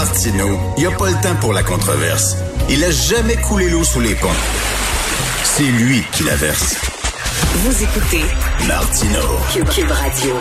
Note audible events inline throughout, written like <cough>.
Martineau, il n'y a pas le temps pour la controverse. Il a jamais coulé l'eau sous les ponts. C'est lui qui la verse. Vous écoutez Martineau. Cube Radio.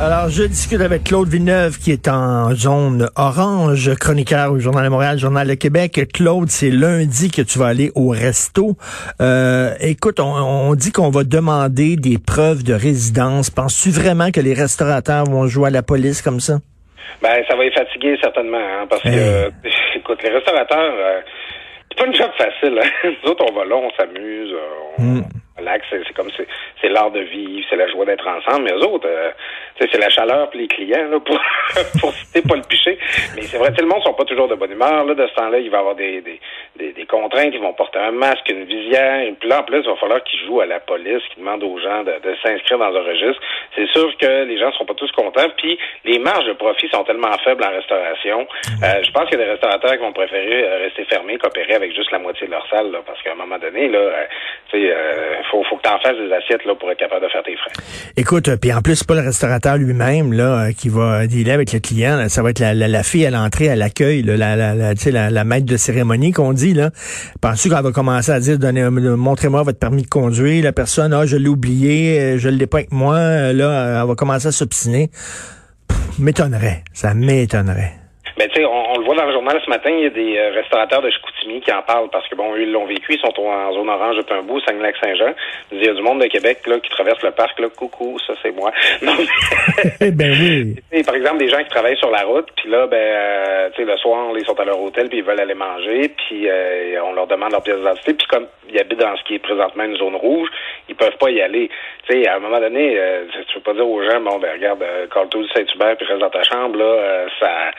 Alors, je discute avec Claude Villeneuve, qui est en zone orange, chroniqueur au Journal de Montréal, Journal de Québec. Claude, c'est lundi que tu vas aller au resto. Euh, écoute, on, on dit qu'on va demander des preuves de résidence. Penses-tu vraiment que les restaurateurs vont jouer à la police comme ça? Ben, ça va les fatiguer certainement, hein, parce que, <laughs> écoute, les restaurateurs, euh, c'est pas une job facile. Hein. <laughs> Nous autres, on va là, on s'amuse, euh, on Mm. C'est comme c'est l'art de vivre, c'est la joie d'être ensemble. Mais eux autres, euh, c'est la chaleur puis les clients pour <laughs> pour citer pas le piché. Mais c'est vrai, le monde sont pas toujours de bonne humeur. Là, de ce temps-là, il va y avoir des, des, des, contraintes, ils vont porter un masque, une visière. Puis là, en plus, il va falloir qu'ils jouent à la police, qu'ils demandent aux gens de, s'inscrire dans un registre. C'est sûr que les gens seront pas tous contents. Puis les marges de profit sont tellement faibles en restauration. Euh, je pense qu'il y a des restaurateurs qui vont préférer euh, rester fermés qu'opérer avec juste la moitié de leur salle, là, parce qu'à un moment donné, là, euh, faut, faut que tu en fasses des assiettes là, pour être capable de faire tes frais. Écoute, euh, puis en plus, c'est pas le restaurateur lui-même là euh, qui va dealer avec le client. là. Ça va être la, la, la fille à l'entrée, à l'accueil, la, la, la, tu sais, la, la maître de cérémonie qu'on dit. là. Penses-tu qu'elle va commencer à dire, donnez, euh, montrez-moi votre permis de conduire. La personne, ah, je l'ai oublié, je l'ai pas avec moi. Là, elle va commencer à s'obstiner. M'étonnerait, ça m'étonnerait. Mais tu sais, on, dans le journal ce matin, il y a des euh, restaurateurs de Chicoutimi qui en parlent parce que bon, eux, ils l'ont vécu, ils sont en zone orange depuis un bout, Saguenay-Saint-Jean. Il y a du monde de Québec là qui traverse le parc là, coucou, ça c'est moi. <laughs> Non, <laughs> Eh ben oui. <laughs> Par exemple, des gens qui travaillent sur la route, puis là, ben, euh, tu sais, le soir, ils sont à leur hôtel, puis ils veulent aller manger, puis euh, on leur demande leur pièce d'identité, puis comme ils habitent dans ce qui est présentement une zone rouge, ils peuvent pas y aller. Tu sais, à un moment donné, euh, tu peux pas dire aux gens, bon, ben, regarde, euh, colle-toi du Saint-Hubert, puis reste dans ta chambre, là, euh, ça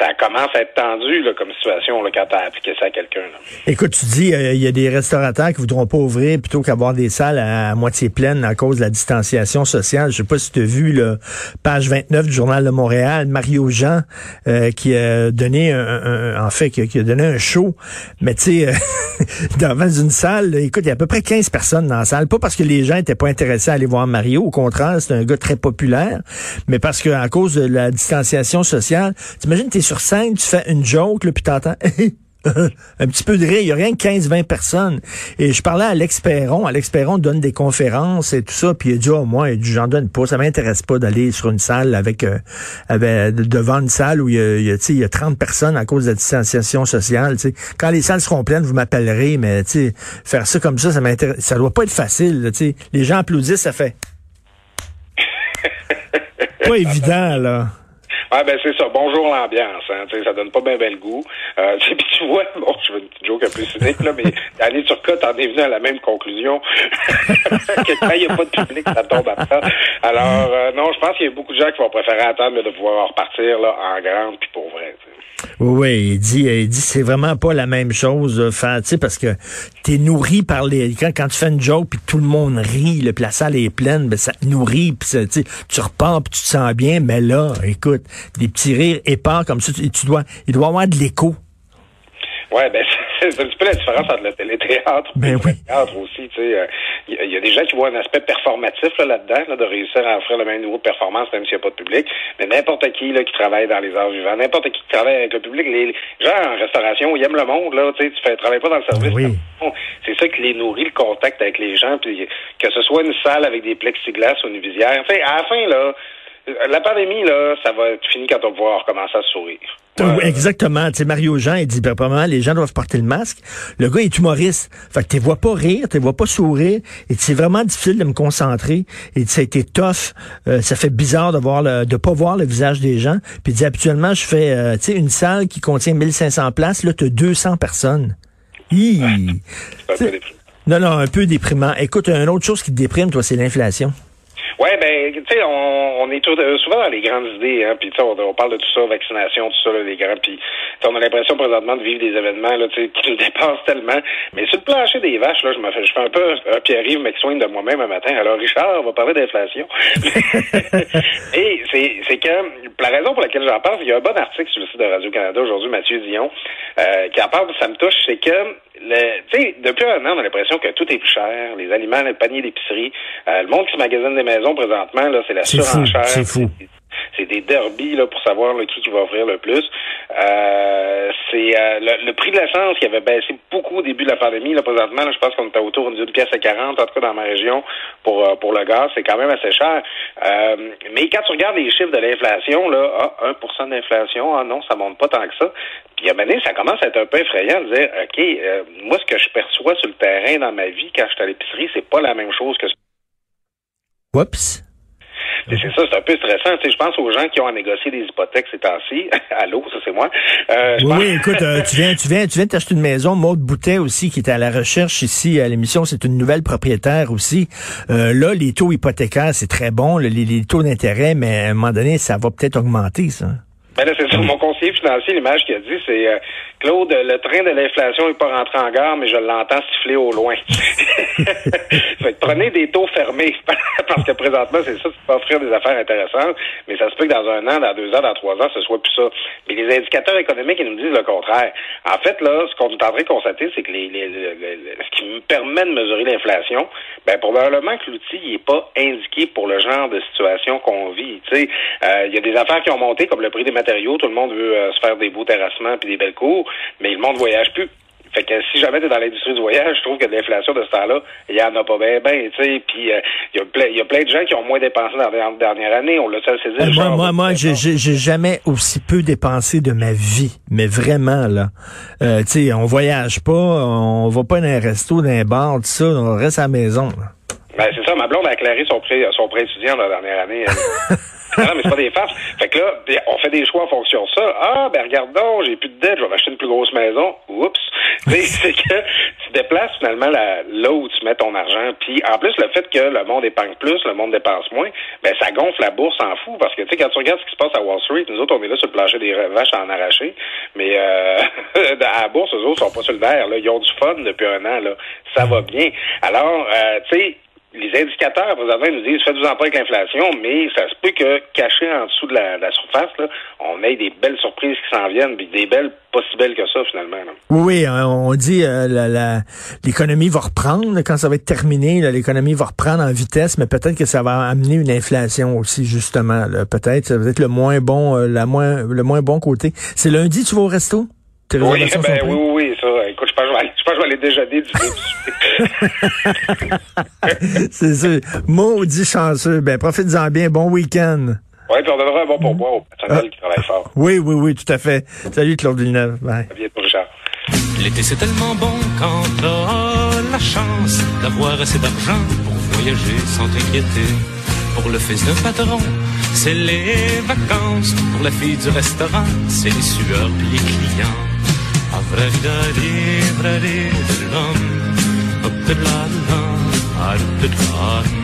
ça commence à être tendu là, comme situation là, quand tu as appliqué ça à quelqu'un. là. Écoute, tu dis, euh, il y a des restaurateurs qui voudront pas ouvrir plutôt qu'avoir des salles à, moitié pleines à cause de la distanciation sociale. Je sais pas si tu as vu le page 29 du Journal de Montréal, Mario Jean, euh, qui a donné un, un- en fait, qui, a- qui a donné un show. Mais tu sais, euh, <laughs> devant une salle, là, écoute, il y a à peu près 15 personnes dans la salle. Pas parce que les gens étaient pas intéressés à aller voir Mario. Au contraire, c'est un gars très populaire. Mais parce que à cause de la distanciation sociale, t'imagines, t'es sur scène, tu fais une joke, là, puis t'entends... <laughs> un petit peu de rire. Il y a rien que 15-20 personnes. Et je parlais à Alex Perron. Alex Perron donne des conférences et tout ça. Puis il a dit, oh, moi, j'en donne pas. Ça m'intéresse pas d'aller sur une salle avec, euh, avec- devant une salle où il y, a, il y a, tu sais, il y a 30 personnes à cause de la distanciation sociale. tu sais. Quand les salles seront pleines, vous m'appellerez. Mais tu sais, faire ça comme ça, ça m'intéresse. Ça doit pas être facile. là, tu sais. Les gens applaudissent, ça fait... <laughs> pas évident, là. Ouais, ben c'est ça. Bonjour l'ambiance. Hein, tu sais, ça donne pas bien ben le goût. Euh, <laughs> puis tu vois, bon, je fais une petite joke un peu cynique, là, mais année sur cas, t'en es venu à la même conclusion. <laughs> que quand il n'y a pas de public, ça tombe à ça. Alors, euh, non, je pense qu'il y a beaucoup de gens qui vont préférer attendre de pouvoir repartir là, en grande puis pour vrai. tu sais. Oui, oui, il dit, il dit c'est vraiment pas la même chose, euh, faire, tu sais, parce que t'es nourri par les, quand, quand tu fais une joke puis tout le monde rit, là, puis la salle est pleine, ben ça te nourrit, puis tu repars puis tu te sens bien, mais là, écoute, des petits rires épars comme ça, tu, tu dois, il doit avoir de l'écho. Ouais, ben <laughs> c'est un petit peu la différence entre le téléthéâtre Ben et oui. le théâtre aussi. Tu sais, il y, a- y a des gens qui voient un aspect performatif là, là-dedans, là, de réussir à offrir le même niveau de performance même s'il n'y a pas de public. Mais n'importe qui là qui travaille dans les arts vivants, n'importe qui qui travaille avec le public, les les gens en restauration, ils aiment le monde là. Tu sais, tu fais travailles pas dans le service. Oui. C'est ça qui les nourrit le contact avec les gens, puis que ce soit une salle avec des plexiglas ou une visière. Tu sais, à la fin là. La pandémie, là, ça va être fini quand on va pouvoir recommencer à sourire. Oui, Exactement. Tu sais, Mario Jean, il dit, ben, probablement, les gens doivent porter le masque. Le gars est humoriste. Fait que tu vois pas rire, tu vois pas sourire. Et c'est vraiment difficile de me concentrer. Et ça a été tough. Euh, ça fait bizarre de voir le, de pas voir le visage des gens. Puis il dit, habituellement, je fais, euh, tu sais, une salle qui contient 1500 places. Là, tu as 200 personnes. Hi. <laughs> C'est un peu déprimant. Non, non, un peu déprimant. Écoute, une autre chose qui te déprime, toi, c'est l'inflation. Ouais, ben, tu sais, on, on est tout, euh, souvent dans les grandes idées, hein, puis on, on parle de tout ça, vaccination, tout ça, là, les grands, puis on a l'impression présentement de vivre des événements là, tu sais, <laughs> qui nous dépassent tellement. Mais sur le plancher des vaches, là, je me fais, je fais un peu un Pierre-Yves McSwain de moi-même un matin. Alors, Richard, on va parler d'inflation. <laughs> Et c'est, que la raison pour laquelle j'en parle, qu'il y a un bon article sur le site de Radio-Canada aujourd'hui, Mathieu Dion, euh, qui en parle, ça me touche, c'est que sais, depuis un an, on a l'impression que tout est plus cher, les aliments, les paniers d'épicerie, euh, le monde qui se magasine des maisons présentement, là, c'est la surenchère. c'est fou. C'est des derbies là, pour savoir là, qui, qui va offrir le plus. Euh, c'est euh, le, le prix de l'essence qui avait baissé beaucoup au début de la pandémie. Là, présentement, là, je pense qu'on était autour d'une pièce à 40, en tout cas dans ma région, pour, euh, pour le gaz. C'est quand même assez cher. Euh, mais quand tu regardes les chiffres de l'inflation, là, ah, 1 d'inflation, ah non, ça monte pas tant que ça. Puis à un moment donné, ça commence à être un peu effrayant de dire, OK, euh, moi, ce que je perçois sur le terrain dans ma vie quand je suis à l'épicerie, c'est pas la même chose que ce Oups. C'est ça, c'est un peu stressant. Tu sais, je pense aux gens qui ont à négocier des hypothèques ces temps-ci. <laughs> Allô, ça c'est moi. Euh, Oui, pense- oui, écoute, euh, tu viens, tu viens, tu viens t'acheter une maison. Maude Boutet aussi, qui était à la recherche ici à l'émission, c'est une nouvelle propriétaire aussi. Euh, là, les taux hypothécaires, c'est très bon, le- les, les taux d'intérêt, mais à un moment donné, ça va peut-être augmenter, ça. Ben là, c'est ça. Mon conseiller financier, l'image qu'il a dit, c'est euh, Claude, le train de l'inflation n'est pas rentré en gare, mais je l'entends siffler au loin. <laughs> fait que prenez des taux fermés. <laughs> Parce que présentement, c'est ça, tu peux offrir des affaires intéressantes, mais ça se peut que dans un an, dans deux ans, dans trois ans, ce soit plus ça. Mais les indicateurs économiques, ils nous disent le contraire. En fait, là, ce qu'on est en train de constater, c'est que les, les- le- le- ce qui me permet de mesurer l'inflation, ben probablement que l'outil n'est pas indiqué pour le genre de situation qu'on vit. Euh, il y a des affaires qui ont monté, comme le prix des matériaux. Tout le monde veut euh, se faire des beaux terrassements puis des belles cours, mais le monde voyage plus. Fait que si jamais tu es dans l'industrie du voyage, je trouve que l'inflation de ce temps-là, il y en a pas bien, ben, tu sais. Puis euh, il y a plein, y a plein de gens qui ont moins dépensé dans la dernière année. On l'a ça saisi. Euh, moi, moi, moi, j'ai jamais aussi peu dépensé de ma vie, mais vraiment là. Euh, tu sais, on voyage pas, on va pas dans un resto, dans un bar, tout ça, on reste à la maison. là. Ben, c'est ça, ma blonde a éclairé son prêt, son prêt étudiant dans la dernière année. <laughs> elle. non, mais c'est pas des farces. Fait que là, on fait des choix en fonction de ça. Ah, ben regarde donc, j'ai plus de dette, je vais m'acheter une plus grosse maison. Oups. <laughs> C'est que tu déplaces finalement la, là où tu mets ton argent. Puis en plus, le fait que le monde épargne plus, le monde dépense moins, ben ça gonfle la bourse en fou. Parce que tu sais, quand tu regardes ce qui se passe à Wall Street, nous autres, on est là sur le plancher des vaches à en arracher. Mais euh, <laughs> à la bourse, eux autres sont pas sur le verre. Là. Ils ont du fun depuis un an. Là. Ça va bien. Alors, euh, tu sais, les indicateurs, ils nous disent faites-vous en pas avec l'inflation, mais ça se peut que, caché en dessous de la, de la surface, là, on ait des belles surprises qui s'en viennent, puis des belles, pas si belles que ça, finalement. là. Oui, oui, hein, on dit euh, la- la- l'économie va reprendre quand ça va être terminé. L'économie va reprendre en vitesse, mais peut-être que ça va amener une inflation aussi, justement. Peut-être, ça va être le moins bon, euh, la moins, le moins bon côté. C'est lundi, tu vas au resto? Oui, ben, oui, oui, aller déjeuner du <laughs> C'est sûr. Maudit chanceux. Ben, profites-en bien. Bon week-end. Oui, puis on donnera un bon pourboire au personnel qui travaille fort. Oui, oui, oui, tout à fait. Salut, Claude Villeneuve. Bye. À bientôt, Richard. L'été c'est tellement bon quand t'as la chance d'avoir assez d'argent pour voyager sans t'inquiéter. Pour le fils d'un patron, c'est les vacances. Pour la fille du restaurant, c'est les sueurs pis les clients. Ready, ready, rum, up the la la, out the